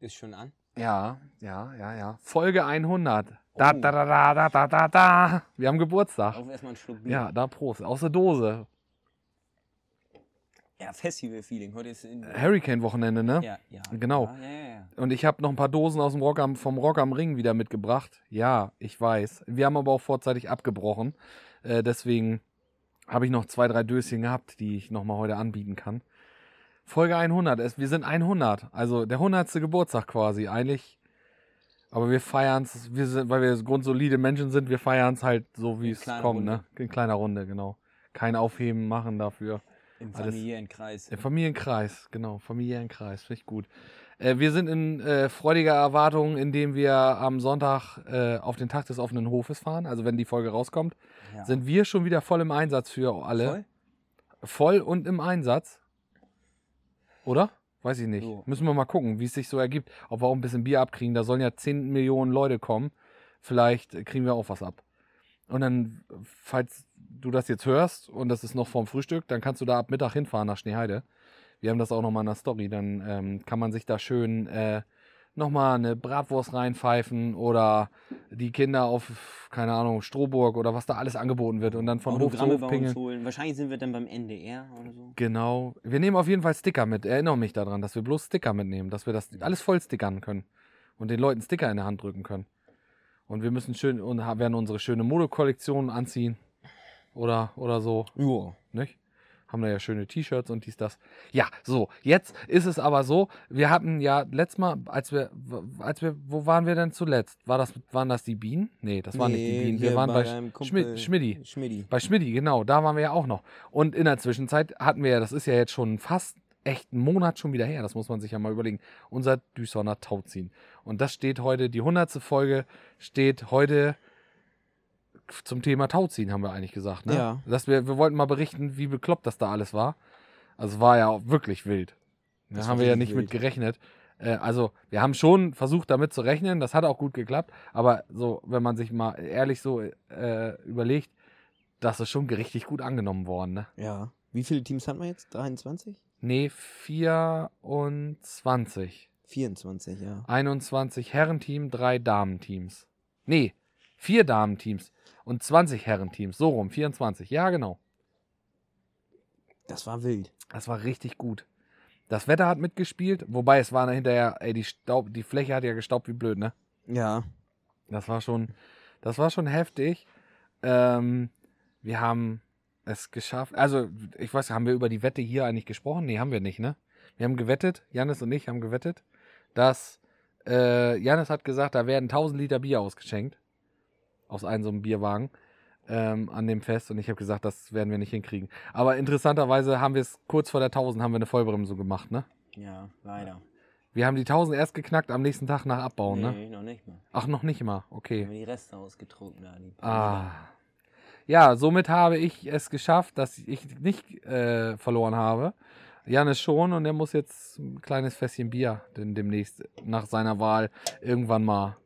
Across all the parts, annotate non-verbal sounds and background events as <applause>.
Ist schon an. Ja, ja, ja, ja. Folge 100. Da, da, da, da, da, da, da, da. Wir haben Geburtstag. Auf erstmal einen Schluck Bier. Ja, da Prost. Aus der Dose. Ja, Festival-Feeling. Heute ist in, Hurricane-Wochenende, ne? ja, ja. Genau. Ja, ja, ja, ja. Und ich habe noch ein paar Dosen aus dem Rock am, vom Rock am Ring wieder mitgebracht. Ja, ich weiß. Wir haben aber auch vorzeitig abgebrochen. Äh, deswegen habe ich noch zwei, drei Döschen gehabt, die ich nochmal heute anbieten kann. Folge 100. Es, wir sind 100. Also der 100. Geburtstag quasi. Eigentlich. Aber wir feiern es, wir sind, weil wir grundsolide Menschen sind, wir feiern es halt so, wie es kommt, Runde. ne? In kleiner Runde, genau. Kein Aufheben machen dafür. Im Alles- Familienkreis. Im Familienkreis, genau, Familienkreis, finde ich gut. Äh, wir sind in äh, freudiger Erwartung, indem wir am Sonntag äh, auf den Tag des offenen Hofes fahren. Also wenn die Folge rauskommt, Ja. sind wir schon wieder voll im Einsatz für alle. Voll? Voll und im Einsatz. Oder? Weiß ich nicht. So. Müssen wir mal gucken, wie es sich so ergibt. Ob wir auch ein bisschen Bier abkriegen. Da sollen ja 10 Millionen Leute kommen. Vielleicht kriegen wir auch was ab. Und dann, falls du das jetzt hörst und das ist noch vorm Frühstück, dann kannst du da ab Mittag hinfahren nach Schneeheide. Wir haben das auch nochmal in der Story. Dann ähm, kann man sich da schön äh, nochmal eine Bratwurst reinpfeifen oder die Kinder auf, keine Ahnung, Strohburg oder was da alles angeboten wird und dann von Hof zu Hof pingeln. holen. Wahrscheinlich sind wir dann beim NDR oder so. Genau. Wir nehmen auf jeden Fall Sticker mit. Erinnere mich daran, dass wir bloß Sticker mitnehmen, dass wir das alles voll stickern können und den Leuten Sticker in der Hand drücken können. Und wir müssen schön und werden unsere schöne Modekollektion anziehen oder oder so, Ja. nicht? Haben da ja schöne T-Shirts und dies das. Ja, so. Jetzt ist es aber so, wir hatten ja letztes Mal, als wir als wir wo waren wir denn zuletzt? War das waren das die Bienen? Nee, das waren nicht die Bienen. Wir waren bei Schmidti. Schmidti. Bei Schmidti, genau, da waren wir ja auch noch. Und in der Zwischenzeit hatten wir ja, das ist ja jetzt schon fast echt einen Monat schon wieder her, das muss man sich ja mal überlegen, unser Düsseldorfer Tauziehen. Und das steht heute, die hundertste Folge steht heute zum Thema Tauziehen, haben wir eigentlich gesagt. Ne? Ja. Dass wir, wir wollten mal berichten, wie bekloppt das da alles war. Also es war ja auch wirklich wild. Da Das haben wir ja nicht mit wild. gerechnet. Äh, also wir haben schon versucht, damit zu rechnen. Das hat auch gut geklappt. Aber so, wenn man sich mal ehrlich so äh, überlegt, das ist schon richtig gut angenommen worden. Ne? Ja. Wie viele Teams hatten wir jetzt? 23? Nee, 24. 24, ja. 21 Herrenteam, drei Damenteams. Nee, vier Damenteams und 20 Herrenteams. So rum, 24. Ja, genau. Das war wild. Das war richtig gut. Das Wetter hat mitgespielt, wobei es war hinterher, ey, die, Staub, die Fläche hat ja gestaubt wie blöd, ne? Ja. Das war schon, das war schon heftig. Ähm, wir haben es geschafft. Also, ich weiß, haben wir über die Wette hier eigentlich gesprochen? Nee, haben wir nicht, ne? Wir haben gewettet, Janis und ich haben gewettet, dass äh, Janis hat gesagt, da werden 1000 Liter Bier ausgeschenkt. Aus einem so einem Bierwagen ähm, an dem Fest. Und ich habe gesagt, das werden wir nicht hinkriegen. Aber interessanterweise haben wir es kurz vor der 1000 haben wir eine Vollbremse gemacht, ne? Ja, leider. Wir haben die 1000 erst geknackt am nächsten Tag nach Abbauen, ne? nee, noch nicht mal. Ach, noch nicht mal. Okay. Haben wir die Reste ausgetrunken da. Die Ah. Ja, somit habe ich es geschafft, dass ich nicht äh, verloren habe. Janis schon und er muss jetzt ein kleines Fässchen Bier denn demnächst nach seiner Wahl irgendwann mal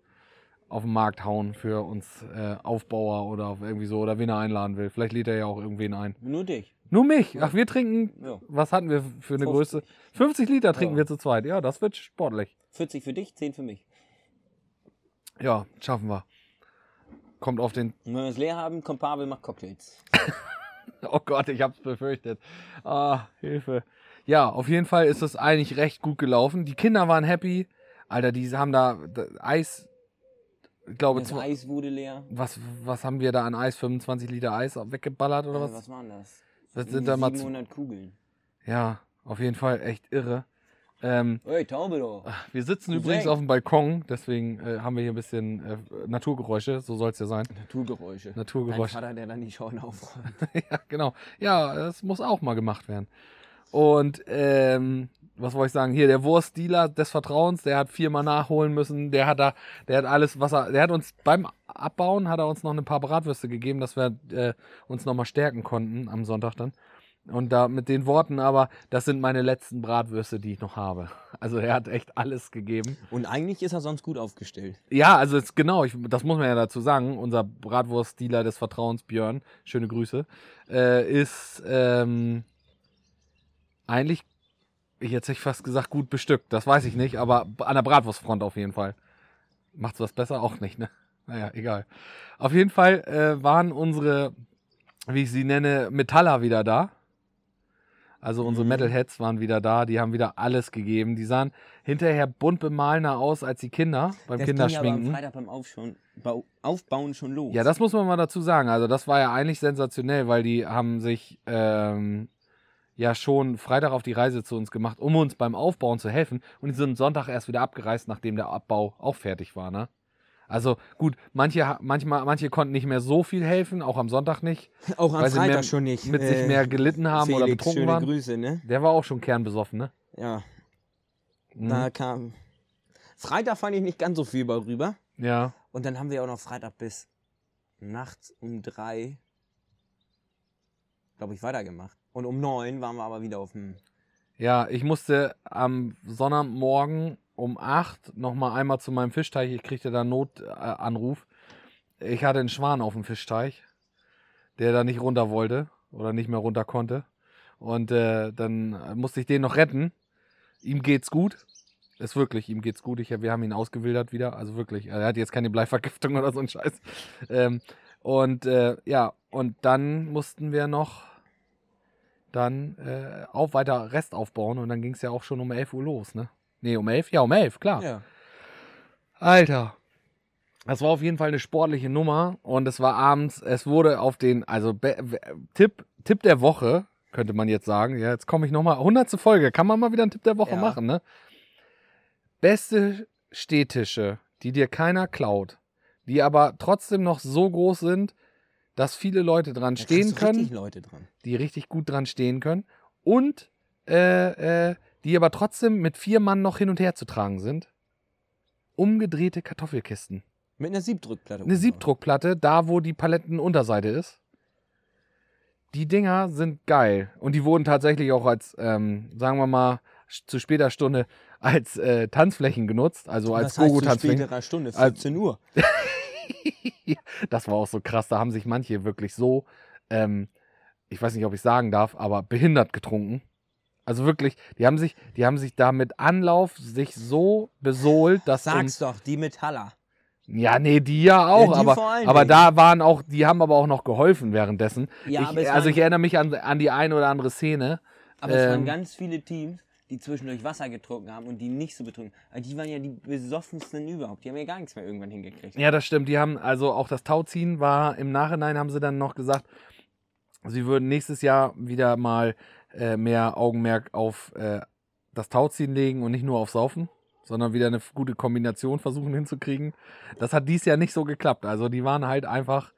auf den Markt hauen für uns äh, Aufbauer oder irgendwie so oder wen er einladen will. Vielleicht lädt er ja auch irgendwen ein. Nur dich. Nur mich. Ach, wir trinken. Ja. Was hatten wir für eine 50. Größe? 50 Liter trinken Ja. wir zu zweit. Ja, das wird sportlich. 40 für dich, 10 für mich. Ja, schaffen wir. Kommt auf den Und wenn wir es leer haben, kommt Pavel, macht Cocktails. <laughs> Oh Gott, ich hab's befürchtet. Ah, Hilfe. Ja, auf jeden Fall ist es eigentlich recht gut gelaufen. Die Kinder waren happy. Alter, die haben da Eis, ich glaube, Das Eis wurde leer. was, was haben wir da an Eis? 25 Liter Eis weggeballert oder Äh, was? was waren das? Das sind da mal zu- 700 Kugeln. Ja, auf jeden Fall echt irre. Ähm, Ey, Taube doch. wir sitzen übrigens auf dem Balkon, deswegen äh, haben wir hier ein bisschen äh, Naturgeräusche, so soll es ja sein. Naturgeräusche. Naturgeräusche. Vater, der dann die Scheune aufräumt. <laughs> ja, genau. Ja, das muss auch mal gemacht werden. Und ähm, was wollte ich sagen? Hier, der Wurstdealer des Vertrauens, der hat viermal nachholen müssen. Der hat da, der hat alles, was er, der hat uns beim Abbauen, hat er uns noch ein paar Bratwürste gegeben, dass wir äh, uns nochmal stärken konnten am Sonntag dann. Und da mit den Worten aber, das sind meine letzten Bratwürste, die ich noch habe. Also er hat echt alles gegeben. Und eigentlich ist er sonst gut aufgestellt. Ja, also jetzt genau, ich, das muss man ja dazu sagen. Unser Bratwurstdealer des Vertrauens, Björn, schöne Grüße, äh, ist ähm, eigentlich jetzt hätte ich fast gesagt, gut bestückt. Das weiß ich nicht, aber an der Bratwurstfront auf jeden Fall. Macht's was besser? Auch nicht, ne? Naja, egal. Auf jeden Fall äh, waren unsere, wie ich sie nenne, Metaller wieder da. Also unsere Mhm. Metalheads waren wieder da, die haben wieder alles gegeben. Die sahen hinterher bunt bemahlener aus als die Kinder beim Das ging aber am Kinderschminken. Freitag beim Bau, Aufbauen schon los. Ja, das muss man mal dazu sagen. Also das war ja eigentlich sensationell, weil die haben sich ähm, ja schon Freitag auf die Reise zu uns gemacht, um uns beim Aufbauen zu helfen. Und die sind Sonntag erst wieder abgereist, nachdem der Abbau auch fertig war. Ne? Also gut, manche, manchmal, manche konnten nicht mehr so viel helfen, auch am Sonntag nicht, <laughs> Auch am weil sie Freitag mehr, schon nicht. mit Äh, sich mehr gelitten haben oder Felix, betrunken schöne waren. Grüße, ne? Der war auch schon kernbesoffen, ne? Ja, Mhm. da kam... Freitag fand ich nicht ganz so viel rüber. Ja. Und dann haben wir auch noch Freitag bis nachts um drei, glaube ich, weitergemacht. Und um neun waren wir aber wieder auf dem... Ja, ich musste am Sonntagmorgen um 8 nochmal einmal zu meinem Fischteich. Ich kriegte da Notanruf. Ich hatte einen Schwan auf dem Fischteich, der da nicht runter wollte oder nicht mehr runter konnte. Und äh, dann musste ich den noch retten. Ihm geht's gut. Ist wirklich, ihm geht's gut. Ich, wir haben ihn ausgewildert wieder. Also wirklich, er hat jetzt keine Bleivergiftung <laughs> oder so ein Scheiß. Ähm, und äh, ja, und dann mussten wir noch dann äh, auch weiter Rest aufbauen und dann ging es ja auch schon um 11 Uhr los, ne? Nee, um 11? Ja, um 11, klar. Ja. Alter. Das war auf jeden Fall eine sportliche Nummer und es war abends, es wurde auf den, also be, Tipp, Tipp der Woche, könnte man jetzt sagen. Ja, jetzt komme ich nochmal, 100. Folge, kann man mal wieder einen Tipp der Woche Ja. machen, ne? Beste Stehtische, die dir keiner klaut, die aber trotzdem noch so groß sind, dass viele Leute dran Da stehen können richtig Leute dran. die richtig gut dran stehen können und äh, äh, die aber trotzdem mit vier Mann noch hin und her zu tragen sind. Umgedrehte Kartoffelkisten. Mit einer Siebdrückplatte. Eine Siebdruckplatte, da wo die Palettenunterseite ist. Die Dinger sind geil. Und die wurden tatsächlich auch als, ähm, sagen wir mal, zu später Stunde als äh, Tanzflächen genutzt. Also als Was heißt zu Gogo-Tanzflächen. späterer Stunde? Als- 14 Uhr. <laughs> <laughs> das war auch so krass. Da haben sich manche wirklich so, ähm, ich weiß nicht, ob ich sagen darf, aber behindert getrunken. Also wirklich, die haben sich, die haben sich da mit Anlauf sich so besohlt, dass um, Sag's doch, die Metaller. ja, nee, die ja auch, die aber, aber Dingen. da waren auch, die haben aber auch noch geholfen währenddessen. Ja, ich, also ich erinnere mich an, an die eine oder andere Szene. Aber es waren Ähm, ganz viele Teams, die zwischendurch Wasser getrunken haben und die nicht so betrunken. Also die waren ja die besoffensten überhaupt. Die haben ja gar nichts mehr irgendwann hingekriegt. Ja, das stimmt. Die haben also auch das Tauziehen war im Nachhinein haben sie dann noch gesagt, sie würden nächstes Jahr wieder mal äh, mehr Augenmerk auf äh, das Tauziehen legen und nicht nur auf Saufen, sondern wieder eine gute Kombination versuchen hinzukriegen. Das hat dies Jahr nicht so geklappt. Also die waren halt einfach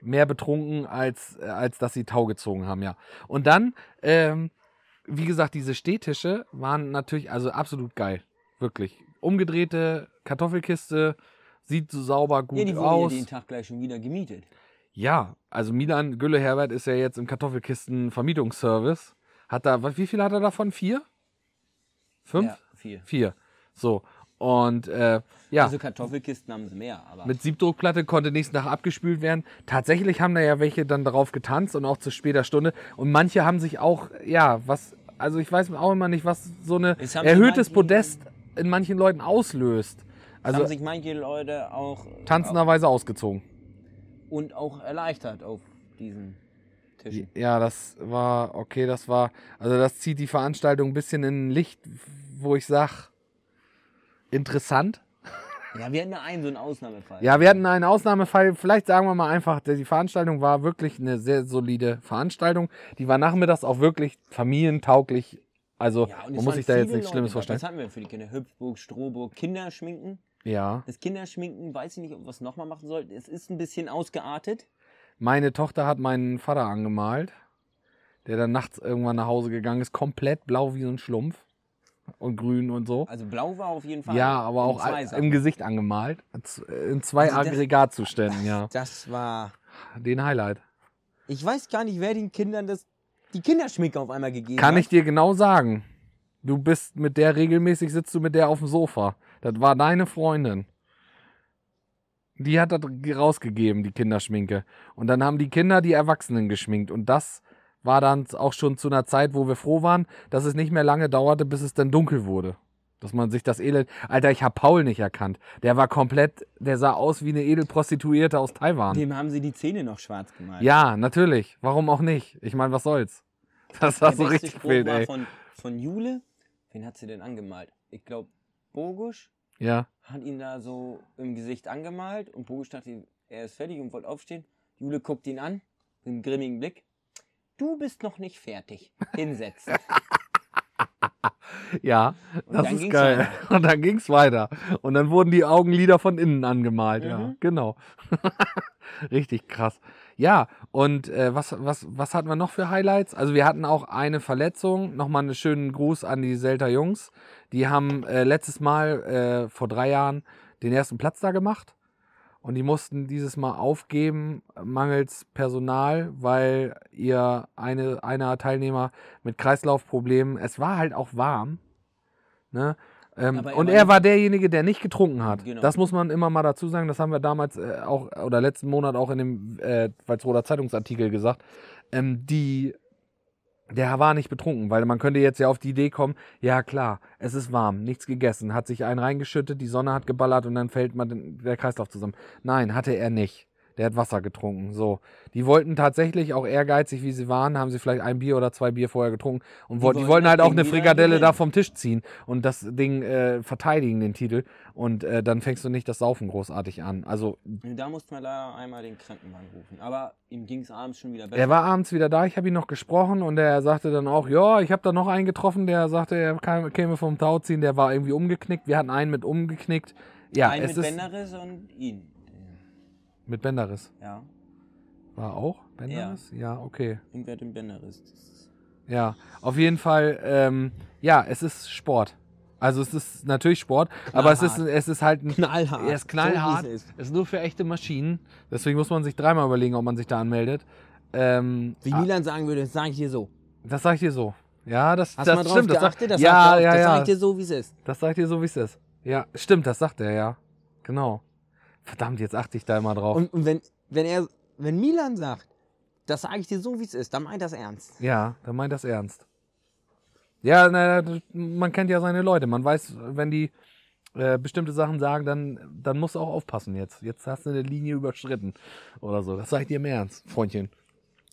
mehr betrunken, als, äh, als dass sie Tau gezogen haben, ja. Und dann, ähm, wie gesagt, diese Stehtische waren natürlich also absolut geil. Wirklich. Umgedrehte Kartoffelkiste, sieht so sauber gut ja, die wurden aus. ja den Tag gleich schon wieder gemietet. Ja, also Milan Gülle Herbert ist ja jetzt im Kartoffelkisten-Vermietungsservice. Hat da, wie viel hat er davon? Vier? Fünf? Ja, vier. Vier. So. Und äh, ja, Also Kartoffelkisten haben sie mehr, aber mit Siebdruckplatte konnte nächsten Tag abgespült werden. Tatsächlich haben da ja welche dann darauf getanzt und auch zu später Stunde. Und manche haben sich auch, ja, was, also ich weiß auch immer nicht, was so eine Es erhöhtes Podest in manchen Leuten auslöst. also haben sich manche Leute auch tanzenderweise ausgezogen. und auch erleichtert auf diesen Tischen. Ja, das war, okay, das war, also das zieht die Veranstaltung ein bisschen in ein Licht, wo ich sag, interessant. Ja, wir hatten da einen so einen Ausnahmefall. Ja, wir hatten einen Ausnahmefall, vielleicht sagen wir mal einfach, die Veranstaltung war wirklich eine sehr solide Veranstaltung. Die war nachmittags auch wirklich familientauglich. Also Ja, man muss sich da jetzt nichts Schlimmes Leute vorstellen. Was hatten wir für die Kinder? Hüpfburg, Strohburg, Kinderschminken. Ja. Das Kinderschminken, weiß ich nicht, ob wir es nochmal machen sollten. Es ist ein bisschen ausgeartet. Meine Tochter hat meinen Vater angemalt, der dann nachts irgendwann nach Hause gegangen ist, komplett blau wie so ein Schlumpf und grün und so. Also blau war auf jeden Fall. Ja, aber auch zwei im. Gesicht angemalt. In zwei Also das- Aggregatzuständen, ja. <laughs> Das war. Den Highlight. Ich weiß gar nicht, wer den Kindern das, die Kinderschminke auf einmal gegeben Kann hat. ich dir genau sagen. Du bist mit der regelmäßig, sitzt du mit der auf dem Sofa. Das war deine Freundin. Die hat das rausgegeben, die Kinderschminke. Und dann haben die Kinder die Erwachsenen geschminkt. Und das war dann auch schon zu einer Zeit, wo wir froh waren, dass es nicht mehr lange dauerte, bis es dann dunkel wurde. Dass man sich das Elend. Alter, ich habe Paul nicht erkannt. Der war komplett, der sah aus wie eine Edelprostituierte aus Taiwan. Dem haben sie die Zähne noch schwarz gemalt. Ja, natürlich. Warum auch nicht? Ich meine, was soll's? <laughs> Das war Der so beste richtig Spruch wild, war ey. Von, von Jule. Wen hat sie denn angemalt? Ich glaube, Bogusch Ja. hat ihn da so im Gesicht angemalt und Bogusch dachte, er ist fertig und wollte aufstehen. Jule guckt ihn an mit einem grimmigen Blick. Du bist noch nicht fertig. Hinsetzen. <laughs> Ja, Und das ist geil. weiter. Und dann ging's weiter. Und dann wurden die Augenlider von innen angemalt. Ja, Mhm. genau. <laughs> Richtig krass. Ja, und äh, was, was, was hatten wir noch für Highlights? Also wir hatten auch eine Verletzung. Nochmal einen schönen Gruß an die Selter Jungs. Die haben äh, letztes Mal äh, vor drei Jahren den ersten Platz da gemacht. Und die mussten dieses Mal aufgeben, mangels Personal, weil ihr eine, einer Teilnehmer mit Kreislaufproblemen, es war halt auch warm. Ne? Ähm, und er war derjenige, der nicht getrunken hat. Genau. Das muss man immer mal dazu sagen. Das haben wir damals äh, auch, oder letzten Monat auch in dem äh, Walsroder Zeitungsartikel gesagt. Ähm, die, der war nicht betrunken, weil man könnte jetzt ja auf die Idee kommen, ja klar, es ist warm, nichts gegessen, hat sich einen reingeschüttet, die Sonne hat geballert und dann fällt man der Kreislauf zusammen. Nein, hatte er nicht. Der hat Wasser getrunken. So. Die wollten tatsächlich, auch ehrgeizig wie sie waren, haben sie vielleicht ein Bier oder zwei Bier vorher getrunken und Die wollten, die wollten das halt auch eine Frikadelle da vom Tisch ziehen und das Ding äh, verteidigen, den Titel. Und äh, dann fängst du nicht das Saufen großartig an. Also, da mussten wir leider einmal den Krankenwagen rufen. Aber ihm ging es abends schon wieder besser. er war abends wieder da, ich habe ihn noch gesprochen und er sagte dann auch, ja, ich habe da noch einen getroffen, der sagte, er kam, käme vom Tauziehen, der war irgendwie umgeknickt. Wir hatten einen mit umgeknickt. Ja, Ein es mit ist Benderis und ihn. Mit Benderis. Ja, War auch Benderis? Ja, okay. irgendwer hat den Benderis. Das ist- Ja, auf jeden Fall, ähm, ja, es ist Sport. Also es ist natürlich Sport, aber es ist, es ist halt ein Knallhart. Er ist knallhart. So, es ist. ist. nur für echte Maschinen. Deswegen muss man sich dreimal überlegen, ob man sich da anmeldet. Ähm, Wie ah, Milan sagen würde, das sage ich dir so. das sag ich dir so. Ja, das, Hast das du mal drauf stimmt. Das, geachtet? sagt, Das ja, sagt er ja, das ja. sage ich dir so, wie es ist. Das sag ich dir so, wie es ist. Ja, stimmt, das sagt er, ja. Genau. Verdammt, jetzt achte ich da immer drauf. Und, und wenn, wenn er, wenn Milan sagt, das sage ich dir so, wie es ist, dann meint das ernst. ja, dann meint das ernst. Ja, na, man kennt ja seine Leute. Man weiß, wenn die äh, bestimmte Sachen sagen, dann, dann musst du auch aufpassen jetzt. Jetzt hast du eine Linie überschritten oder so. Das sag ich dir im Ernst, Freundchen.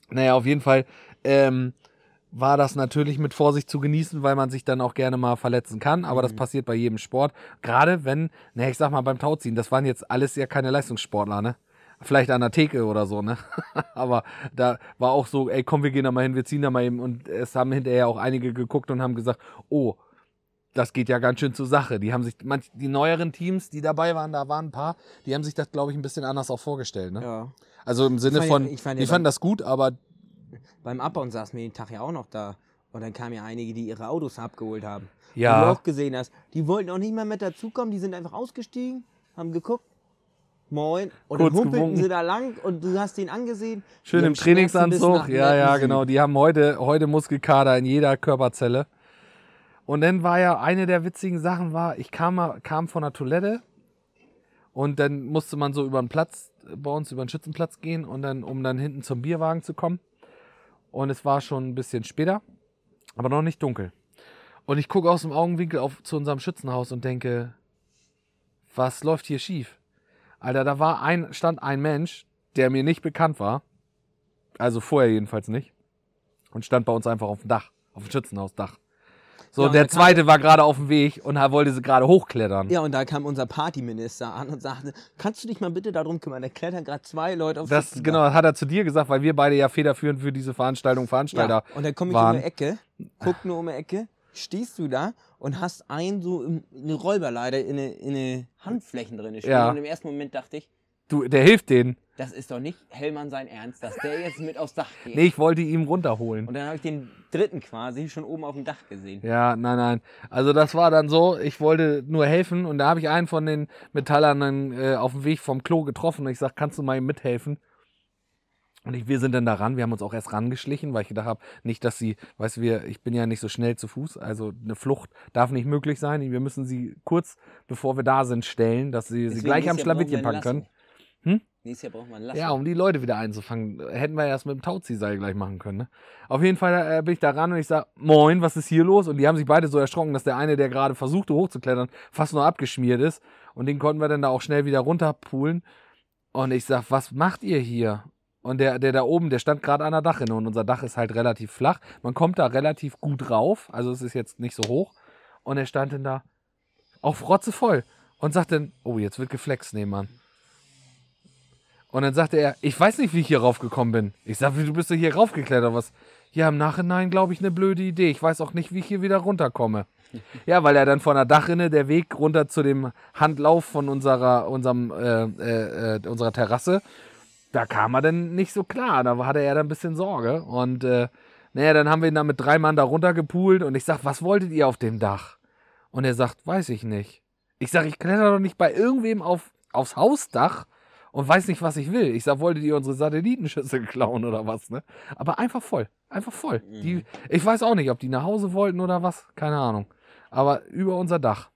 Naja, auf jeden Fall ähm, war das natürlich mit Vorsicht zu genießen, weil man sich dann auch gerne mal verletzen kann. Aber das Mhm. passiert bei jedem Sport. Gerade wenn, ne, ich sag mal beim Tauziehen, das waren jetzt alles ja keine Leistungssportler, ne? Vielleicht an der Theke oder so, ne? <laughs> Aber da war auch so, ey, komm, wir gehen da mal hin, wir ziehen da mal hin. Und es haben hinterher auch einige geguckt und haben gesagt, oh, das geht ja ganz schön zur Sache. Die haben sich, manch, die neueren Teams, die dabei waren, da waren ein paar, die haben sich das, glaube ich, ein bisschen anders auch vorgestellt, ne? Ja. Also im Sinne fand ja- von, ich fand die ja fanden dann- das gut, aber Beim Abbauen saßen wir den Tag ja auch noch da. Und dann kamen ja einige, die ihre Autos abgeholt haben. Ja. Und du auch gesehen hast, die wollten auch nicht mehr mit dazukommen, die sind einfach ausgestiegen, haben geguckt. Moin. Und Kurz dann humpelten gewunken. sie da lang und du hast ihn angesehen. Schön im Trainingsanzug. Ja, ja, genau. Die haben heute, heute Muskelkater in jeder Körperzelle. Und dann war ja eine der witzigen Sachen war, ich kam, kam von der Toilette und dann musste man so über den Platz, äh, bei uns über den Schützenplatz gehen und dann, um dann hinten zum Bierwagen zu kommen. Und es war schon ein bisschen später, aber noch nicht dunkel. Und ich gucke aus dem Augenwinkel auf, zu unserem Schützenhaus und denke, was läuft hier schief? Alter, da war ein, stand ein Mensch, der mir nicht bekannt war. Also vorher jedenfalls nicht. Und stand bei uns einfach auf dem Dach, auf dem Schützenhausdach. So, Ja, der zweite war gerade auf dem Weg und er wollte sie gerade hochklettern. Ja, und da kam unser Partyminister an und sagte, kannst du dich mal bitte darum kümmern? Da klettern gerade zwei Leute auf Das, Schützendach." genau, das hat er zu dir gesagt, weil wir beide ja federführend für diese Veranstaltung Veranstalter Ja, und dann komme ich waren. um die Ecke, guck nur um die Ecke, stehst du da und hast einen so eine Räuberleiter in eine, in eine Handflächen drin stehen. Ja. Und im ersten Moment dachte ich, Du, der hilft denen. das ist doch nicht Hellmann sein Ernst, dass der jetzt mit aufs Dach geht. Nee, ich wollte ihn runterholen. Und dann habe ich den dritten quasi schon oben auf dem Dach gesehen. Ja, nein, nein. Also das war dann so, ich wollte nur helfen und da habe ich einen von den Metallern dann äh, auf dem Weg vom Klo getroffen und ich sag, kannst du mal ihm mithelfen? Und ich, wir sind dann da ran, wir haben uns auch erst rangeschlichen, weil ich gedacht habe, nicht, dass sie, weißt du, wir, ich bin ja nicht so schnell zu Fuß, also eine Flucht darf nicht möglich sein. Wir müssen sie kurz, bevor wir da sind, stellen, dass sie sie Deswegen gleich ist am Schlawittchen packen können. Nächstes Jahr braucht man Lasso. Ja, um die Leute wieder einzufangen. Hätten wir erst mit dem Tauziehseil gleich machen können. Ne? Auf jeden Fall äh, bin ich da ran und ich sage, moin, was ist hier los? Und die haben sich beide so erschrocken, dass der eine, der gerade versuchte hochzuklettern, fast nur abgeschmiert ist. Und den konnten wir dann da auch schnell wieder runterpulen. Und ich sag, was macht ihr hier? Und der, der da oben, der stand gerade an der Dachrinne und unser Dach ist halt relativ flach. Man kommt da relativ gut rauf, also es ist jetzt nicht so hoch. Und er stand dann da auch frotzevoll und sagt dann, oh, jetzt wird geflext nebenan. Und dann sagte er, ich weiß nicht, wie ich hier raufgekommen bin. Ich sag, wie du bist doch hier raufgeklettert, was? Ja, im Nachhinein glaube ich eine blöde Idee. Ich weiß auch nicht, wie ich hier wieder runterkomme. Ja, weil er dann von der Dachrinne der Weg runter zu dem Handlauf von unserer, unserem, äh, äh, unserer Terrasse, da kam er dann nicht so klar. Da hatte er dann ein bisschen Sorge. Und äh, naja, dann haben wir ihn dann mit drei Mann da runtergepult und ich sag, was wolltet ihr auf dem Dach? Und er sagt, weiß ich nicht. Ich sag, ich kletter doch nicht bei irgendwem auf, aufs Hausdach und weiß nicht, was ich will. Ich sag, wolltet ihr unsere Satellitenschüssel klauen oder was, ne? Aber einfach voll. Einfach voll. Mhm. Die, ich weiß auch nicht, ob die nach Hause wollten oder was. Keine Ahnung. Aber über unser Dach.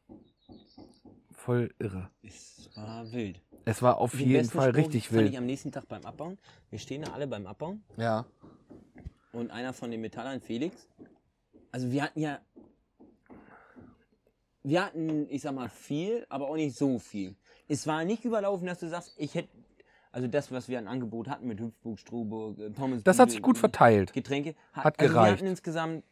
Voll irre. Es war wild. Es war auf Den jeden Fall Spruch richtig fand ich wild. am nächsten Tag beim Abbauen. Wir stehen da alle beim Abbauen Ja. und einer von den Metallern, Felix. Also wir hatten ja, wir hatten, ich sag mal, viel, aber auch nicht so viel. Es war nicht überlaufen, dass du sagst, ich hätte, also das, was wir an Angebot hatten mit Hüpfburg, Strohburg, äh, Pommes. Das hat sich gut verteilt. Getränke. Hat also Wir gereicht. hatten insgesamt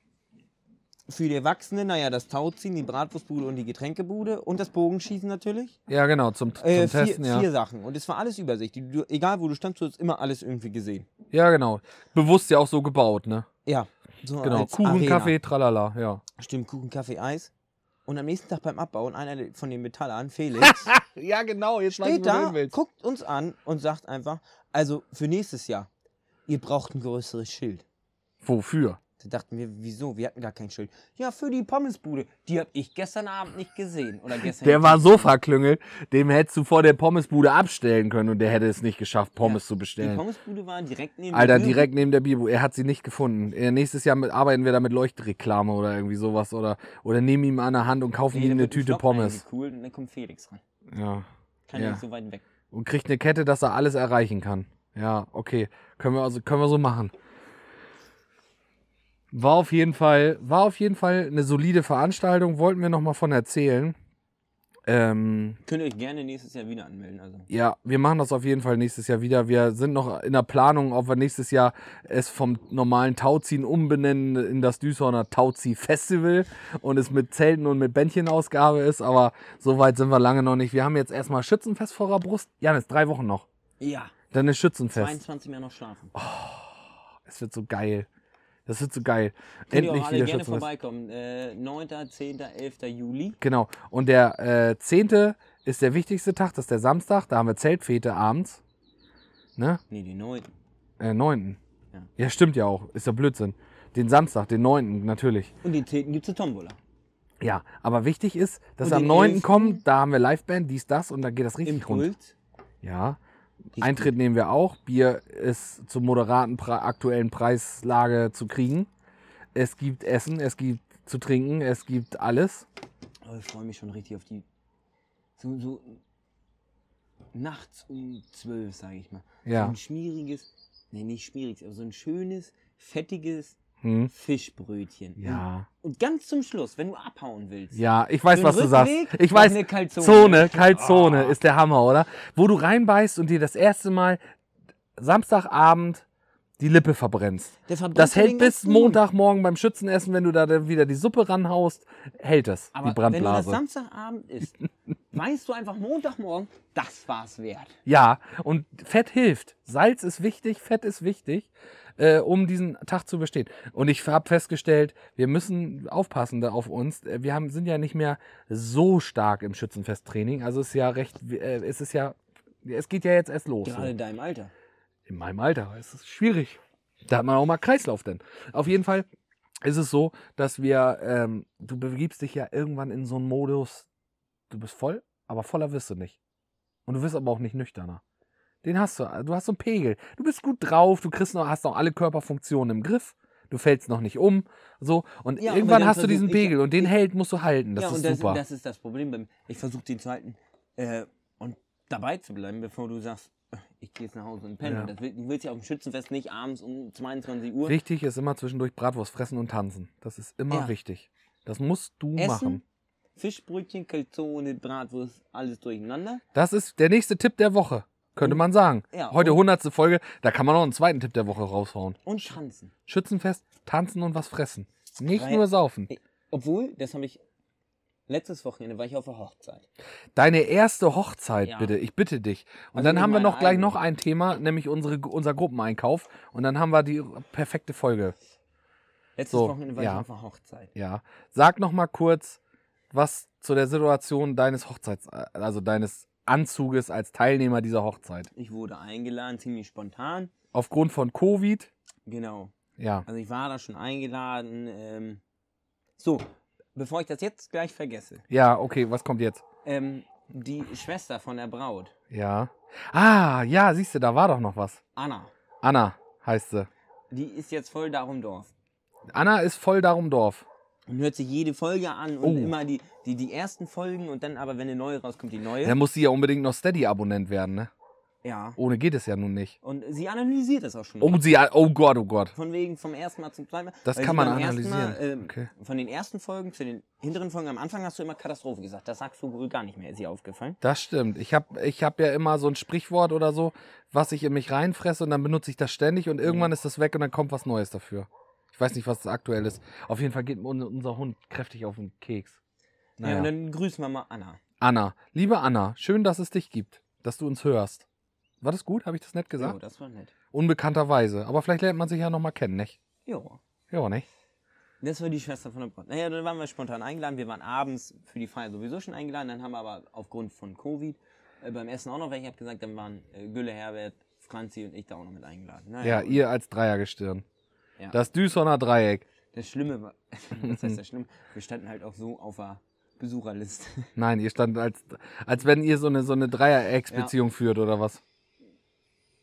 für die Erwachsenen, naja, das Tauziehen, die Bratwurstbude und die Getränkebude und das Bogenschießen natürlich. Ja, genau, zum, zum Äh, vier, Testen, ja. vier Sachen. Und es war alles übersichtlich. Du, egal wo du standst, du hast immer alles irgendwie gesehen. Ja, genau. Bewusst ja auch so gebaut, ne? Ja. So Genau. Kuchen, Arena. Kaffee, tralala, ja. Stimmt, Kuchen, Kaffee, Eis. Und am nächsten Tag beim Abbauen, einer von den Metallern, Felix, <laughs> Ja, genau, jetzt steht da, guckt uns an und sagt einfach, also für nächstes Jahr, ihr braucht ein größeres Schild. Wofür? Da dachten wir, wieso? Wir hatten gar kein Schild. Ja, für die Pommesbude. Die habe ich gestern Abend nicht gesehen. Oder gestern Der war so verklüngelt, dem hättest du vor der Pommesbude abstellen können und der hätte es nicht geschafft, Pommes zu Die bestellen. Pommesbude war direkt neben Alter, der direkt neben der Bibu. Er hat sie nicht gefunden. Äh, nächstes Jahr mit, arbeiten wir da mit Leuchtreklame oder irgendwie sowas. Oder, oder nehmen ihm an der Hand und kaufen Nee, ihm eine Tüte Pommes. eingekühlt Und dann kommt Felix ran. Ja. Kann Ja. ja nicht so weit weg. Und kriegt eine Kette, dass er alles erreichen kann. Ja, okay. Können wir also, können wir so machen. War auf jeden Fall, war auf jeden Fall eine solide Veranstaltung. Wollten wir noch mal von erzählen. Ähm, Könnt ihr euch gerne nächstes Jahr wieder anmelden. Also. Ja, wir machen das auf jeden Fall nächstes Jahr wieder. Wir sind noch in der Planung, ob wir nächstes Jahr es vom normalen Tauziehen umbenennen in das Düshorner Tauzieh Festival und es mit Zelten und mit Bändchenausgabe ist, aber so weit sind wir lange noch nicht. Wir haben jetzt erstmal Schützenfest vor der Brust. Janis, drei Wochen noch. Ja, Dann ist Schützenfest. 22 Mehr noch schlafen. Es wird so geil. Das wird so geil. Könnt ihr auch Endlich alle wieder gerne vorbeikommen. Äh, 9., 10., 11. Juli. Genau. Und der äh, 10. ist der wichtigste Tag, das ist der Samstag. Da haben wir Zeltfete abends. Ne? Nee, den 9. Äh, 9. Ja. Ja. stimmt ja auch. Ist ja Blödsinn. Den Samstag, den 9. natürlich. Und den 10. gibt es eine Tombola. Ja, aber wichtig ist, dass am den 9. 11.. kommen, da haben wir Liveband, dies, das und da geht das richtig rund. Impuls. Ja. Richtig. Eintritt nehmen wir auch. Bier ist zur moderaten aktuellen Preislage zu kriegen. Es gibt Essen, es gibt zu trinken, es gibt alles. Oh, ich freue mich schon richtig auf die. So, so nachts um 12, sage ich mal. So Ja. ein schmieriges, nee, nicht schmieriges, aber so ein schönes, fettiges Hm. Fischbrötchen. Ja. Und ganz zum Schluss, wenn du abhauen willst. Ja, ich weiß, was den du sagst. Rückweg Ich weiß, eine Kaltzone. Zone, Kaltzone Ah. ist der Hammer, oder? Wo du reinbeißt und dir das erste Mal Samstagabend die Lippe verbrennst. Der verbrennt Das hält bis. Montagmorgen beim Schützenessen, wenn du da dann wieder die Suppe ranhaust, hält es, Aber die wenn du das Brandblase. Samstagabend isst, <laughs> weißt du einfach Montagmorgen, das war's wert. Ja, und Fett hilft. Salz ist wichtig, Fett ist wichtig, äh, um diesen Tag zu bestehen. Und ich habe festgestellt, wir müssen aufpassen da auf uns. Äh, Wir haben, sind ja nicht mehr so stark im Schützenfesttraining. Also es ist ja recht, äh, es ist ja, es geht ja jetzt erst los. Gerade So. in deinem Alter. In meinem Alter ist es schwierig. Da hat man auch mal Kreislauf denn. Auf jeden Fall ist es so, dass wir, ähm, du begibst dich ja irgendwann in so einen Modus, du bist voll, aber voller wirst du nicht. Und du wirst aber auch nicht nüchterner. Den hast du. Du hast so einen Pegel. Du bist gut drauf, du kriegst noch, hast noch alle Körperfunktionen im Griff. Du fällst noch nicht um. So. Und Ja, irgendwann hast du diesen Pegel und den ich- hält musst du halten. Das ja, ist und das, super. das ist das Problem. Ich versuche den zu halten äh, und dabei zu bleiben, bevor du sagst, ich gehe jetzt nach Hause und penne. Ja. Das will, du willst ja auf dem Schützenfest nicht abends um 22 Uhr Wichtig ist immer zwischendurch Bratwurst fressen und tanzen. Das ist immer Ja. wichtig. Das musst du essen. machen. Fischbrötchen, Calzone, Bratwurst, alles durcheinander. Das ist der nächste Tipp der Woche, könnte man sagen. ja, Heute und- 100. Folge, da kann man noch einen zweiten Tipp der Woche raushauen. Und tanzen. Schützenfest, tanzen und was fressen. Nicht Weil- nur saufen. Obwohl, das habe ich. Letztes Wochenende war ich auf der Hochzeit. Deine erste Hochzeit, Ja. bitte. Ich bitte dich. Und Also dann haben wir noch gleich eigene. noch ein Thema, nämlich unsere, unser Gruppeneinkauf. Und dann haben wir die perfekte Folge. Letztes So, Wochenende war ja. ich auf der Hochzeit. Ja. Sag noch mal kurz was zu der Situation deines Hochzeits, also deines Anzuges als Teilnehmer dieser Hochzeit. Ich wurde eingeladen, ziemlich spontan. Aufgrund von Covid. Genau. Ja. Also ich war da schon eingeladen. Ähm, so, bevor ich das jetzt gleich vergesse. Ja, okay, was kommt jetzt? Ähm, die Schwester von der Braut, Ja. Ah, ja, siehst du, da war doch noch was. Anna, Anna heißt sie. die ist jetzt voll darum Dorf. Anna ist voll darum Dorf. Und hört sich jede Folge an und Oh. immer die, die, die ersten Folgen und dann aber, wenn eine neue rauskommt, die neue. Dann muss sie ja unbedingt noch Steady-Abonnent werden, ne? Ja. Ohne geht es ja nun nicht. Und sie analysiert das auch schon. Oh, sie, oh Gott, oh Gott. Von wegen vom ersten Mal zum zweiten Mal. Das kann man analysieren. Mal, ähm, Okay. Von den ersten Folgen zu den hinteren Folgen am Anfang hast du immer Katastrophe gesagt. Das sagst du gar nicht mehr. Ist dir aufgefallen? Das stimmt. Ich habe ich hab ja immer so ein Sprichwort oder so, was ich in mich reinfresse und dann benutze ich das ständig und irgendwann ist das weg und dann kommt was Neues dafür. Ich weiß nicht, was das aktuell ist. Auf jeden Fall geht un- unser Hund kräftig auf den Keks. Ja, Naja. und dann grüßen wir mal Anna. Anna, liebe Anna, schön, dass es dich gibt, dass du uns hörst. War das gut? Habe ich das nett Jo, gesagt? das war nett. Unbekannterweise. Aber vielleicht lernt man sich ja nochmal kennen, nicht? Jo. Ja, nicht? Das war die Schwester von der Braut. Naja, dann waren wir spontan eingeladen. Wir waren abends für die Feier sowieso schon eingeladen. Dann haben wir aber aufgrund von Covid äh, beim Essen auch noch welche. Ich habe gesagt, dann waren äh, Gülle, Herbert, Franzi und ich da auch noch mit eingeladen. Naja, Ja, ihr als Dreiergestirn. Ja. Das Düsseldorfer Dreieck. Das Schlimme war, <laughs> das heißt das Schlimme, wir standen halt auch so auf der Besucherliste. <laughs> Nein, ihr stand als, als wenn ihr so eine, so eine Dreier-Ex-Beziehung führt oder was?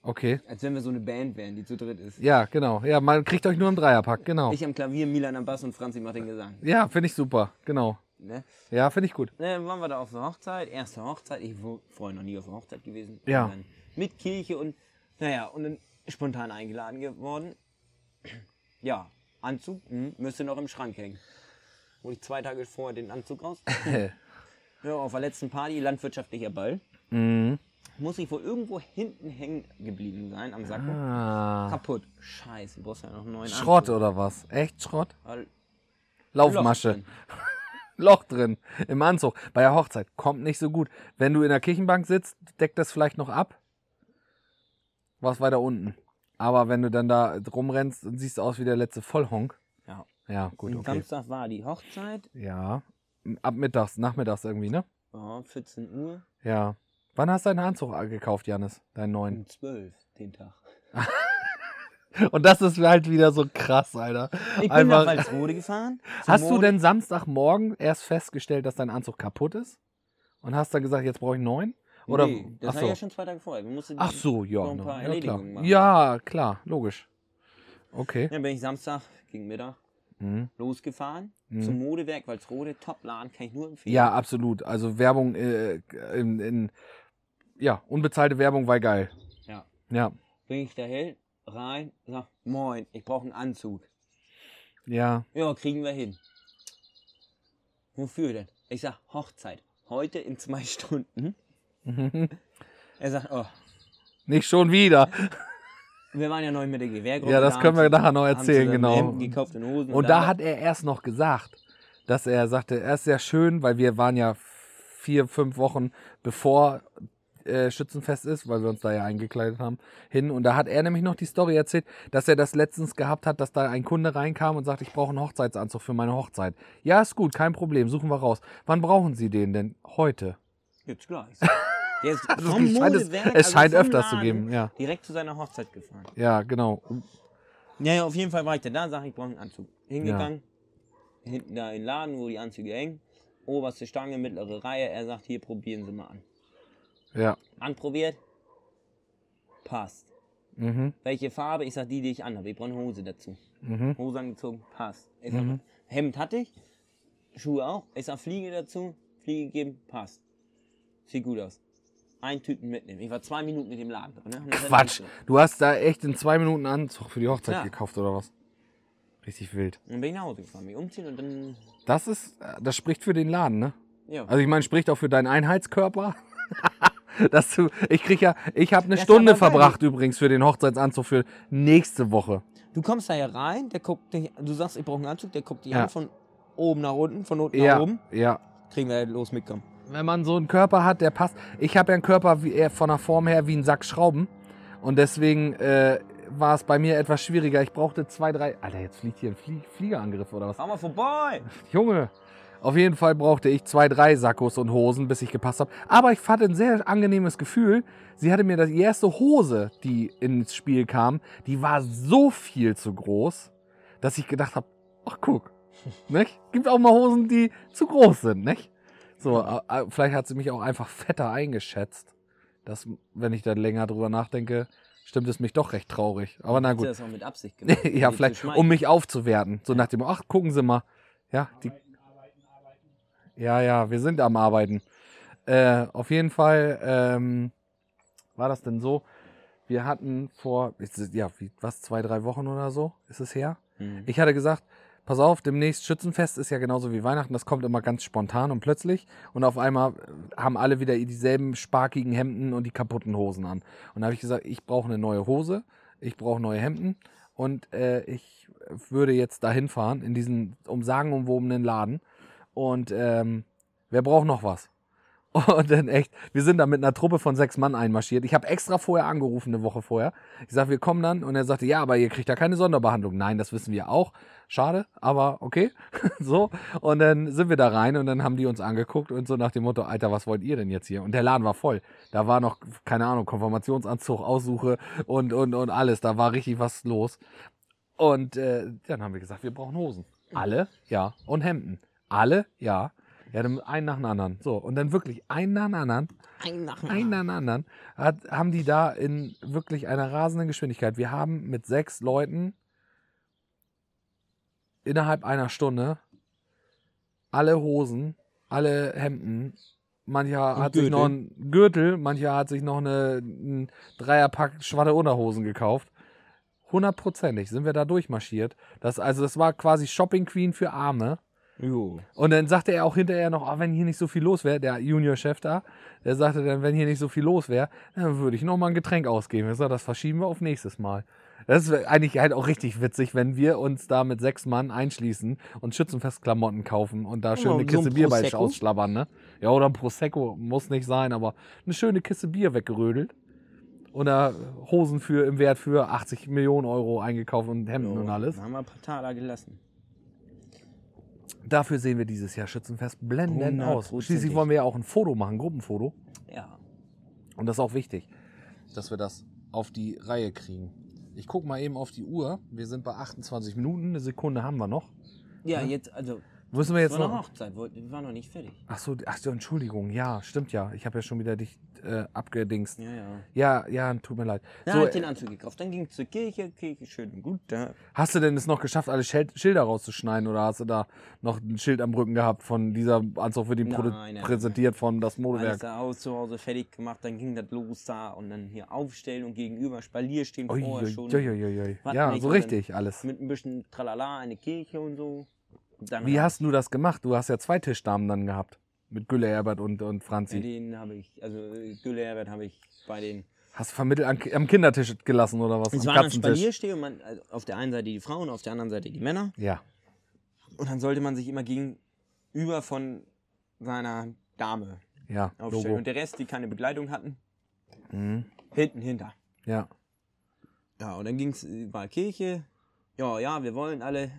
Okay. Als wenn wir so eine Band wären, die zu dritt ist. Ja, genau. Ja, man kriegt euch nur im Dreierpack, genau. Ich am Klavier, Milan am Bass und Franzi macht den Gesang. Ja, finde ich super, genau. Ne? Ja, finde ich gut. Dann waren wir da auf der Hochzeit, erste Hochzeit. Ich war vorher noch nie auf der Hochzeit gewesen. Ja. Mit Kirche und, naja, und dann spontan eingeladen geworden. Ja, Anzug hm, müsste noch im Schrank hängen. Hol ich zwei Tage vorher den Anzug raus. <laughs> ja, auf der letzten Party, landwirtschaftlicher Ball. Mhm. Muss ich wohl irgendwo hinten hängen geblieben sein am Sakko. Ah. Kaputt. Scheiße, du brauchst ja noch einen neuen Schrott Anzug. oder was? Echt Schrott? Weil- Laufmasche. Loch drin. <laughs> Loch drin. Im Anzug. Bei der Hochzeit. Kommt nicht so gut. Wenn du in der Kirchenbank sitzt, deckt das vielleicht noch ab. Was weiter unten. Aber wenn du dann da rumrennst und siehst aus wie der letzte Vollhonk. Ja. Ja, gut, Und okay. Samstag war die Hochzeit. Ja. Ab mittags, nachmittags irgendwie, ne? Ja, 14 Uhr. Ja. Wann hast du deinen Anzug gekauft, Janis? Deinen neuen? Um 12 den Tag. <laughs> Und das ist halt wieder so krass, Alter. Ich bin nach Walsrode gefahren. <laughs> Hast du Mode- denn Samstagmorgen erst festgestellt, dass dein Anzug kaputt ist? Und hast dann gesagt, jetzt brauche ich einen neuen? Oder? nee, das ach, war so. ja schon zwei Tage vorher. Wir mussten ach so, ja. noch ein ne. paar ja, klar. Machen. ja, klar, logisch. Okay. Dann bin ich Samstag gegen Mittag Mhm. losgefahren Mhm. zum Modewerk Walsrode. Top-Laden, kann ich nur empfehlen. Ja, absolut. Also Werbung äh, in, in ja, unbezahlte Werbung war geil. Ja. Ja. Bin ich dahin, rein, sag, moin, ich brauche einen Anzug. Ja. Ja, kriegen wir hin. Wofür denn? Ich sag, Hochzeit. Heute in zwei <laughs> Stunden. <laughs> Er sagt, oh, Nicht schon wieder. wir waren ja neu mit der Gewehrgruppe. Ja, das da können wir nachher noch erzählen, genau. Hemden gekauft und Hosen. Und da hat er erst noch gesagt, dass er sagte, er ist sehr schön, weil wir waren ja vier, fünf Wochen bevor äh, Schützenfest ist, weil wir uns da ja eingekleidet haben, hin. Und da hat er nämlich noch die Story erzählt, dass er das letztens gehabt hat, dass da ein Kunde reinkam und sagt, ich brauche einen Hochzeitsanzug für meine Hochzeit. Ja, ist gut, kein Problem, suchen wir raus. Wann brauchen Sie den denn? Heute. Jetzt gleich. <laughs> Der ist Also vom es scheint, es, Modewerk, es also scheint vom öfters zu Laden, geben, ja. Direkt zu seiner Hochzeit gefahren. Ja, genau. Ja, ja, auf jeden Fall war ich dann da, sag ich, brauche einen Anzug. Hingegangen, hinten da in den Laden, wo die Anzüge hängen. Oberste Stange, mittlere Reihe. Er sagt, hier, probieren Sie mal an. Ja. Anprobiert. Passt. Mhm. Welche Farbe? Ich sag, die, die ich anhabe. Ich brauche eine Hose dazu. Mhm. Hose angezogen, passt. Ich sag, Mhm. Hemd hatte ich, Schuhe auch. Ich sag, Fliege dazu, Fliege geben, passt. Sieht gut aus. Ein Tüten mitnehmen. Ich war zwei Minuten mit dem Laden drin. Ne? Quatsch. Du hast da echt in zwei Minuten Anzug für die Hochzeit Ja. gekauft oder was? Richtig wild. Dann bin ich nach Hause gefahren, mich umziehen und dann, Das ist, das spricht für den Laden, ne? ja. Also ich meine, spricht auch für deinen Einheitskörper. <laughs> Dass du, ich krieg ja, ich habe eine Das Stunde aber geil. verbracht übrigens für den Hochzeitsanzug für nächste Woche. Du kommst da ja rein, der guckt dich, du sagst, ich brauche einen Anzug, der guckt dich Ja. an von oben nach unten, von unten Ja, nach oben. ja. Kriegen wir los mitkommen. Wenn man so einen Körper hat, der passt. Ich habe ja einen Körper wie, eher von der Form her wie ein Sack Schrauben und deswegen äh, war es bei mir etwas schwieriger. Ich brauchte zwei, drei. Alter, jetzt fliegt hier ein Flie Fliegerangriff oder was? Fahr mal vorbei! <laughs> Junge. Auf jeden Fall brauchte ich zwei, drei Sakkos und Hosen, bis ich gepasst habe. Aber ich hatte ein sehr angenehmes Gefühl. Sie hatte mir das, die erste Hose, die ins Spiel kam, die war so viel zu groß, dass ich gedacht habe, ach guck, <laughs> nicht? Gibt auch mal Hosen, die zu groß sind, nicht? So, vielleicht hat sie mich auch einfach fetter eingeschätzt. Das, wenn ich dann länger drüber nachdenke, stimmt es mich doch recht traurig. Aber na gut. das auch mit Absicht gemacht? <laughs> um ja, vielleicht, um mich aufzuwerten. So nach dem, ach, gucken Sie mal. Ja, die. Ja, ja, wir sind am Arbeiten. Äh, auf jeden Fall ähm, war das denn so. Wir hatten vor, ja, wie, was, zwei, drei Wochen oder so ist es her. Mhm. Ich hatte gesagt, pass auf, demnächst Schützenfest ist ja genauso wie Weihnachten, das kommt immer ganz spontan und plötzlich und auf einmal haben alle wieder dieselben sparkigen Hemden und die kaputten Hosen an. Und da habe ich gesagt, ich brauche eine neue Hose, ich brauche neue Hemden und äh, ich würde jetzt dahin fahren in diesen um sagenumwobenen Laden und ähm, wer braucht noch was? Und dann echt, wir sind da mit einer Truppe von sechs Mann einmarschiert. Ich habe extra vorher angerufen, eine Woche vorher. Ich sage, wir kommen dann. Und er sagte, ja, aber ihr kriegt da keine Sonderbehandlung. Nein, das wissen wir auch. Schade, aber okay. <laughs> so. Und dann sind wir da rein und dann haben die uns angeguckt und so nach dem Motto, Alter, was wollt ihr denn jetzt hier? Und der Laden war voll. Da war noch, keine Ahnung, Konfirmationsanzug, Aussuche und, und, und alles. Da war richtig was los. Und äh, dann haben wir gesagt, wir brauchen Hosen. Alle, ja. Und Hemden. Alle, ja. Ja, dann einen nach dem anderen. So, und dann wirklich einen nach dem anderen, Ein nach dem einen nach dem anderen, hat, haben die da in wirklich einer rasenden Geschwindigkeit. Wir haben mit sechs Leuten innerhalb einer Stunde alle Hosen, alle Hemden, mancher Und hat sich Gürtel. noch einen Gürtel, mancher hat sich noch eine, einen Dreierpack schwatte Unterhosen gekauft. Hundertprozentig sind wir da durchmarschiert. Das, also das war quasi Shopping Queen für Arme. Jo. Und dann sagte er auch hinterher noch, ah, wenn hier nicht so viel los wäre, der Junior-Chef da, der sagte dann, wenn hier nicht so viel los wäre, dann würde ich noch mal ein Getränk ausgeben. Ich sag, das verschieben wir auf nächstes Mal. Das ist eigentlich halt auch richtig witzig, wenn wir uns da mit sechs Mann einschließen und Schützenfestklamotten kaufen und da schön mal, eine so ein Kiste Bier bei ausschlabbern, ne? Ja, oder ein Prosecco, muss nicht sein, aber eine schöne Kiste Bier weggerödelt. Oder Hosen für im Wert für 80 Millionen Euro eingekauft und Hemden und alles. Haben wir ein paar Taler gelassen. Dafür sehen wir dieses Jahr Schützenfest blendend aus. Schließlich wollen wir ja auch ein Foto machen, ein Gruppenfoto. Ja. Und das ist auch wichtig, dass wir das auf die Reihe kriegen. Ich gucke mal eben auf die Uhr. Wir sind bei 28 Minuten. Eine Sekunde haben wir noch. Ja, jetzt, also, Müssen wir jetzt war eine noch. Hochzeit, wir waren noch nicht fertig. Ach so, ach so, Entschuldigung. Ja, stimmt ja. Ich habe ja schon wieder dich äh, abgedingst. Ja, ja. Ja, ja, tut mir leid. Da So, hab ich den Anzug gekauft. Dann ging es zur Kirche, Kirche schön und gut. Da. hast du denn es noch geschafft, alle Schel- Schilder rauszuschneiden oder hast du da noch ein Schild am Rücken gehabt von dieser Anzug wird ihm produ- Nein, präsentiert von das Alles Modewerk? da aus zu Hause fertig gemacht, dann ging das los da und dann hier aufstellen und gegenüber Spalier stehen Ui, vorher ui, schon. ui, ui. Warte Ja, so richtig alles. Mit ein bisschen Tralala, eine Kirche und so. Dann Wie hast du das gemacht? Du hast ja zwei Tischdamen dann gehabt. Mit Gülle Herbert und, und Franzi. denen habe ich, also äh, Gülle Herbert habe ich bei den. Hast du vermittelt an, am Kindertisch gelassen oder was? Es am war ein? Spaliersteh und man, also auf der einen Seite die Frauen, auf der anderen Seite die Männer. Ja. Und dann sollte man sich immer gegenüber von seiner Dame Ja, aufstellen. Logo. Und der Rest, die keine Begleitung hatten, Mhm. hinten hinter. Ja. Ja, und dann ging es über Kirche. Ja, ja, wir wollen alle.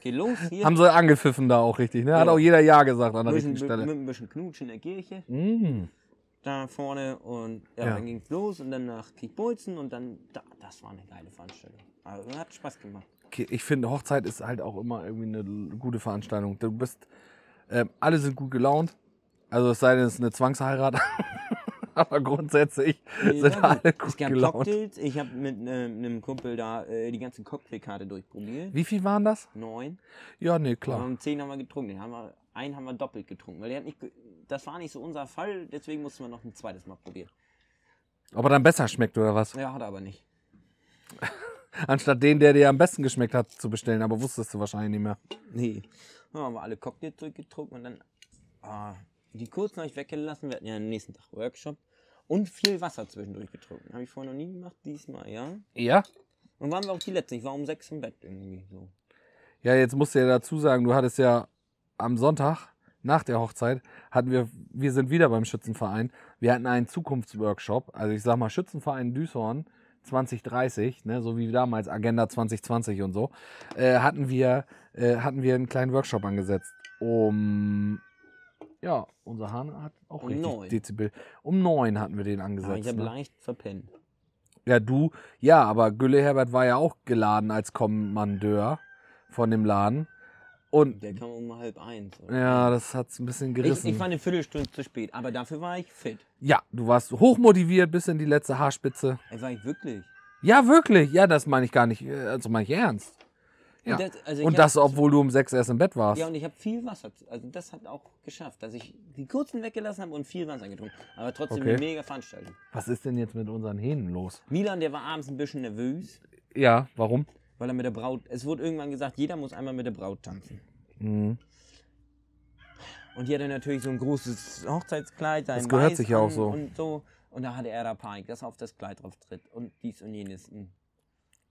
Geht los hier. Haben sie angepfiffen da auch richtig, ne? Hat Ja. auch jeder Ja gesagt an der bisschen, richtigen Stelle. mit ein bisschen Knutschen in der Kirche. Mhm. Da vorne. Und ja, Ja. dann ging es los und dann nach Kiekbolzen und dann. Da, das war eine geile Veranstaltung. Also, hat Spaß gemacht. Okay, ich finde, Hochzeit ist halt auch immer irgendwie eine gute Veranstaltung. Du bist, ähm, alle sind gut gelaunt. Also es sei denn, es ist eine Zwangsheirat. <laughs> <laughs> Aber grundsätzlich sind Ja, alle Es gut gab gelaunt. Cocktails. Ich habe mit äh, einem Kumpel da äh, die ganzen Cocktailkarte durchprobiert. Wie viel waren das? Neun. Ja, nee, Und klar. um zehn haben wir getrunken. Den haben wir, einen haben wir doppelt getrunken, weil der hat nicht, das war nicht so unser Fall, deswegen mussten wir noch ein zweites Mal probieren. Ob er dann besser schmeckt oder was? Ja, hat er aber nicht. <laughs> Anstatt den, der dir am besten geschmeckt hat, zu bestellen, aber wusstest du wahrscheinlich nicht mehr. Nee. Dann haben wir alle Cocktails durchgetrunken und dann. Ah, die kurzen habe ich weggelassen. Wir hatten ja am nächsten Tag Workshop. Und viel Wasser zwischendurch getrunken. Habe ich vorher noch nie gemacht, diesmal, ja. Ja? Und waren wir auch die letzten. Ich war um sechs im Bett irgendwie so. Ja, jetzt musst du ja dazu sagen, du hattest ja am Sonntag nach der Hochzeit hatten wir, wir sind wieder beim Schützenverein. Wir hatten einen Zukunftsworkshop, also ich sag mal Schützenverein Düshorn 2030, ne, so wie damals Agenda 2020 und so, äh, hatten wir äh, hatten wir einen kleinen Workshop angesetzt. Um ja, unser Hahn hat auch Um richtig neun. Dezibel. Um neun hatten wir den Aber angesetzt. ich habe ne? leicht verpennt. Ja, du, ja, aber Gülle Herbert war ja auch geladen als Kommandeur von dem Laden. Und Der kam um halb eins. oder? ja, das hat's ein bisschen ich, gerissen. ich war eine Viertelstunde zu spät, aber dafür war ich fit. ja, du warst hochmotiviert bis in die letzte Haarspitze. Ey, war ich wirklich. Ja, wirklich. Ja, das meine ich gar nicht, äh, also meine ich ernst. Ja. Und das, also Und das, obwohl du um sechs erst im Bett warst. Ja, und ich habe viel Wasser. Also das hat auch geschafft, dass ich die kurzen weggelassen habe und viel Wasser getrunken. Aber trotzdem Okay. eine mega Veranstaltung. Was ist denn jetzt mit unseren Hähnen los? Milan, der war abends ein bisschen nervös, Ja, warum? weil er mit der Braut. Es wurde irgendwann gesagt, jeder muss einmal mit der Braut tanzen. Mhm. Und die hatte natürlich so ein großes Hochzeitskleid, Das gehört Weiß sich ja auch so. Und so. Und da hatte er da Panik, dass er auf das Kleid drauf tritt. Und dies und jenes.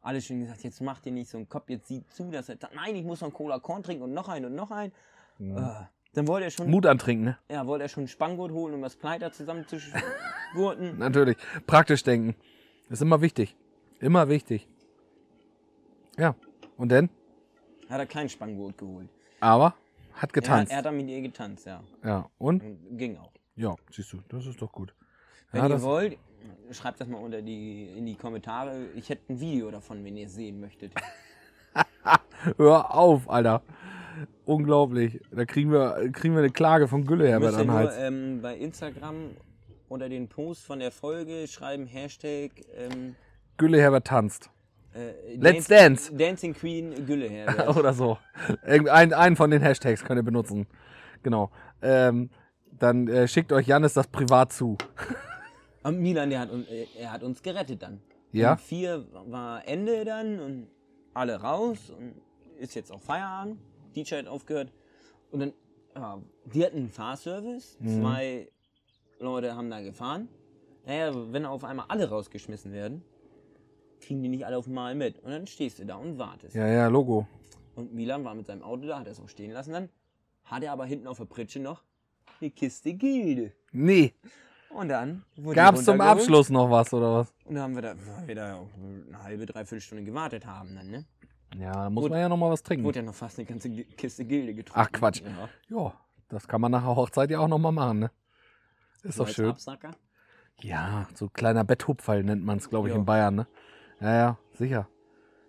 Alles schon gesagt, jetzt mach dir nicht so einen Kopf, jetzt sieh zu, dass er. Nein, ich muss noch einen Cola Korn trinken und noch einen und noch einen. Äh, dann wollte er schon. Mut antrinken, ne? Ja, wollte er schon Spanngurt holen, um das Kleid da zusammenzugurten. <laughs> Natürlich. Praktisch denken. Ist immer wichtig. Immer wichtig. Ja. Und denn? Hat er keinen Spanngurt geholt. Aber hat Er, getanzt. er hat dann mit ihr getanzt, ja. ja. Und? Ging auch. Ja, siehst du, das ist doch gut. Wenn ja, ihr wollt, schreibt das mal unter die, in die Kommentare. Ich hätte ein Video davon, wenn ihr es sehen möchtet. <laughs> hör auf, Alter. Unglaublich. Da kriegen wir, kriegen wir eine Klage von Gülle an den nur Hals. ähm, bei Instagram unter den Post von der Folge schreiben Hashtag ähm, Gülle Herbert tanzt. äh, Let's Dance- Dance. Dancing Queen Gülleherr. <laughs> Oder so. Einen von den Hashtags könnt ihr benutzen. Genau. Ähm, dann äh, schickt euch Janis das privat zu. <laughs> Und Milan, der hat, äh, er hat uns gerettet dann. Ja? Um vier war Ende dann und alle raus und ist jetzt auch Feierabend. DJ hat aufgehört. Und dann, ja, die hatten einen Fahrservice. Mhm. Zwei Leute haben da gefahren. Naja, wenn auf einmal alle rausgeschmissen werden, kriegen die nicht alle auf einmal mit. Und dann stehst du da und wartest. Ja, ja, Logo. Und Milan war mit seinem Auto da, hat er es auch stehen lassen dann. Hat er aber hinten auf der Pritsche noch eine Kiste Gilde. Nee. Und dann wurde die Gab's zum. Abschluss noch was oder was? Und da haben wir da, weil wir da auch eine halbe, dreiviertel Stunde gewartet haben dann, ne? Ja, da muss Gut. man ja noch mal was trinken. Wurde ja noch fast eine ganze Kiste Gilde getrunken. Ach, Quatsch. Ja. Ja, das kann man nach der Hochzeit ja auch noch mal machen, ne? Ist So doch schön. Absacker. Ja, so kleiner Betthupferl nennt man es, glaube ich, Ja. in Bayern, ne? Ja, ja, sicher.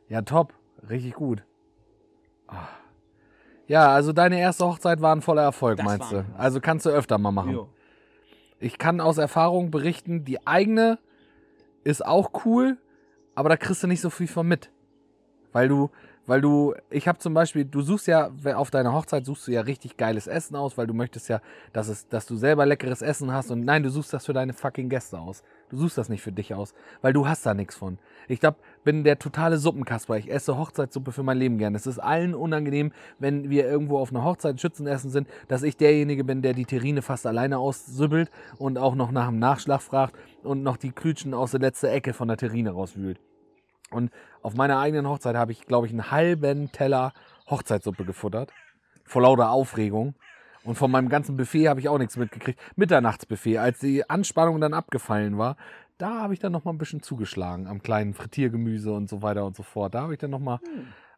Ja, top. Richtig gut. Ah. Ja, also deine erste Hochzeit war ein voller Erfolg, Das meinst du? Also kannst du öfter mal machen. Jo. Ich kann aus Erfahrung berichten, die eigene ist auch cool, aber da kriegst du nicht so viel von mit. Weil du, weil du, ich habe zum Beispiel, du suchst ja, auf deiner Hochzeit suchst du ja richtig geiles Essen aus, weil du möchtest ja, dass, es, dass du selber leckeres Essen hast und nein, du suchst das für deine fucking Gäste aus. Du suchst das nicht für dich aus, weil du hast da nichts von. Ich glaub, bin der totale Suppenkasper. Ich esse Hochzeitssuppe für mein Leben gern. Es ist allen unangenehm, wenn wir irgendwo auf einer Hochzeit Schützenessen sind, dass ich derjenige bin, der die Terrine fast alleine aussübbelt und auch noch nach dem Nachschlag fragt und noch die Klütschen aus der letzten Ecke von der Terrine rauswühlt. Und auf meiner eigenen Hochzeit habe ich, glaube ich, einen halben Teller Hochzeitssuppe gefuttert. Vor lauter Aufregung. Und von meinem ganzen Buffet habe ich auch nichts mitgekriegt. Mitternachtsbuffet, als die Anspannung dann abgefallen war, da habe ich dann noch mal ein bisschen zugeschlagen am kleinen Frittiergemüse und so weiter und so fort. Da habe ich dann noch mal,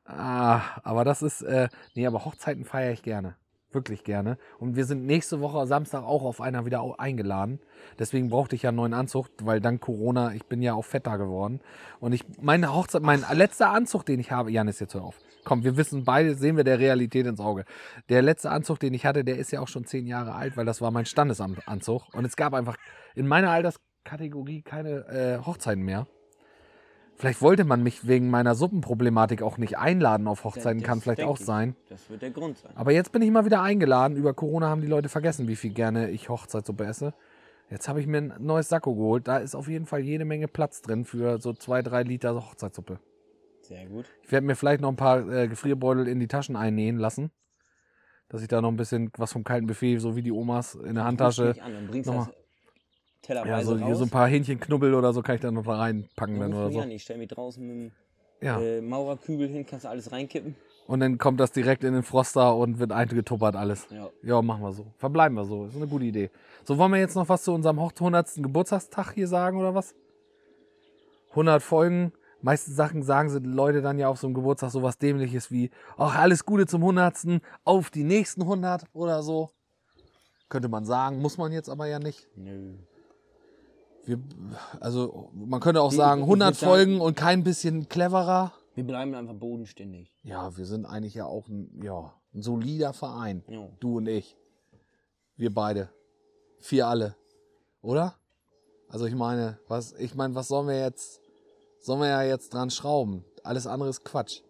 ah, aber das ist, äh, nee, aber Hochzeiten feiere ich gerne. Wirklich gerne. Und wir sind nächste Woche Samstag auch auf einer wieder eingeladen. Deswegen brauchte ich ja einen neuen Anzug, weil dank Corona, ich bin ja auch fetter geworden. Und ich, meine Hochzeit, mein letzter Anzug, den ich habe, Janis, jetzt hör auf. Komm, wir wissen beide, sehen wir der Realität ins Auge. Der letzte Anzug, den ich hatte, der ist ja auch schon zehn Jahre alt, weil das war mein Standesanzug. Und es gab einfach in meiner Alterskategorie keine äh, Hochzeiten mehr. Vielleicht wollte man mich wegen meiner Suppenproblematik auch nicht einladen auf Hochzeiten, Das kann vielleicht auch ich. sein. Das wird der Grund sein. Aber jetzt bin ich mal wieder eingeladen. Über Corona haben die Leute vergessen, wie viel gerne ich Hochzeitssuppe esse. Jetzt habe ich mir ein neues Sakko geholt. Da ist auf jeden Fall jede Menge Platz drin für so zwei, drei Liter Hochzeitssuppe. Sehr gut. Ich werde mir vielleicht noch ein paar äh, Gefrierbeutel in die Taschen einnähen lassen. Dass ich da noch ein bisschen was vom kalten Buffet, so wie die Omas, in der Handtasche. An und bringst Nochmal. Tellerweise Ja, so, hier raus. so ein paar Hähnchenknubbel oder so kann ich da noch reinpacken dann oder so. an, ich stell mich draußen mit dem Ja. äh, Maurerkübel hin, kannst du alles reinkippen. Und dann kommt das direkt in den Froster und wird eingetuppert alles. Ja. Ja, machen wir so. Verbleiben wir so. Ist eine gute Idee. So, wollen wir jetzt noch was zu unserem 100. Geburtstagstag hier sagen oder was? 100 Folgen. Meiste Sachen sagen sie Leute dann ja auf so einem Geburtstag sowas dämliches wie, ach, alles Gute zum 100. Auf die nächsten 100 oder so. Könnte man sagen, muss man jetzt aber ja nicht. Nö. Wir, also, man könnte auch Ich- sagen, ich 100 würd sagen- Folgen und kein bisschen cleverer. Wir bleiben einfach bodenständig. Ja, wir sind eigentlich ja auch ein, ja, ein solider Verein. Ja. Du und ich. Wir beide. Vier alle. Oder? Also ich meine, was, ich meine, was sollen wir jetzt, sollen wir ja jetzt dran schrauben? Alles andere ist Quatsch.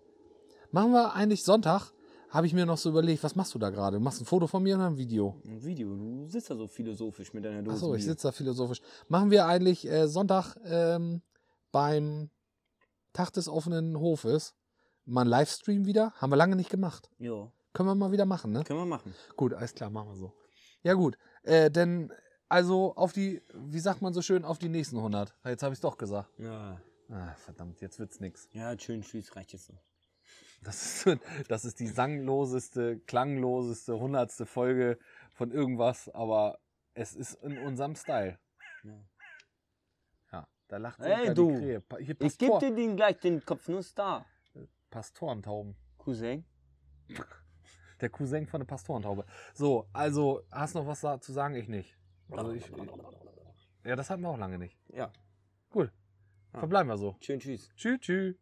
Machen wir eigentlich Sonntag, habe ich mir noch so überlegt, was machst du da gerade? Machst ein Foto von mir oder ein Video? Ein Video, du sitzt da so philosophisch mit deiner Dose. Achso, ich sitze da philosophisch. Machen wir eigentlich äh, Sonntag ähm, beim Tag des offenen Hofes mal einen Livestream wieder? Haben wir lange nicht gemacht. Ja, Können wir mal wieder machen, ne? können wir machen. Gut, alles klar, machen wir so. Ja, gut. Äh, denn, also auf die, wie sagt man so schön, auf die nächsten 100. Jetzt habe ich es doch gesagt. Ja, Ah, verdammt, jetzt wird's nix. ja schön, tschüss, reicht jetzt so. Das ist, das ist die sangloseste, klangloseste, hundertste Folge von irgendwas, aber es ist in unserem Style. Ja. Da lacht Ey, sogar du. die Krähe. Hier Ich gebe Pastor, dir den gleich den Kopfnuss da, Pastorentauben. Cousin. Der Cousin von der Pastorentaube. So, also, hast noch was zu sagen? Ich nicht. Also ich, ja, das hatten wir auch lange nicht. Ja, Gut. Verbleiben wir so. schön, tschüss. Tschüss, tschüss.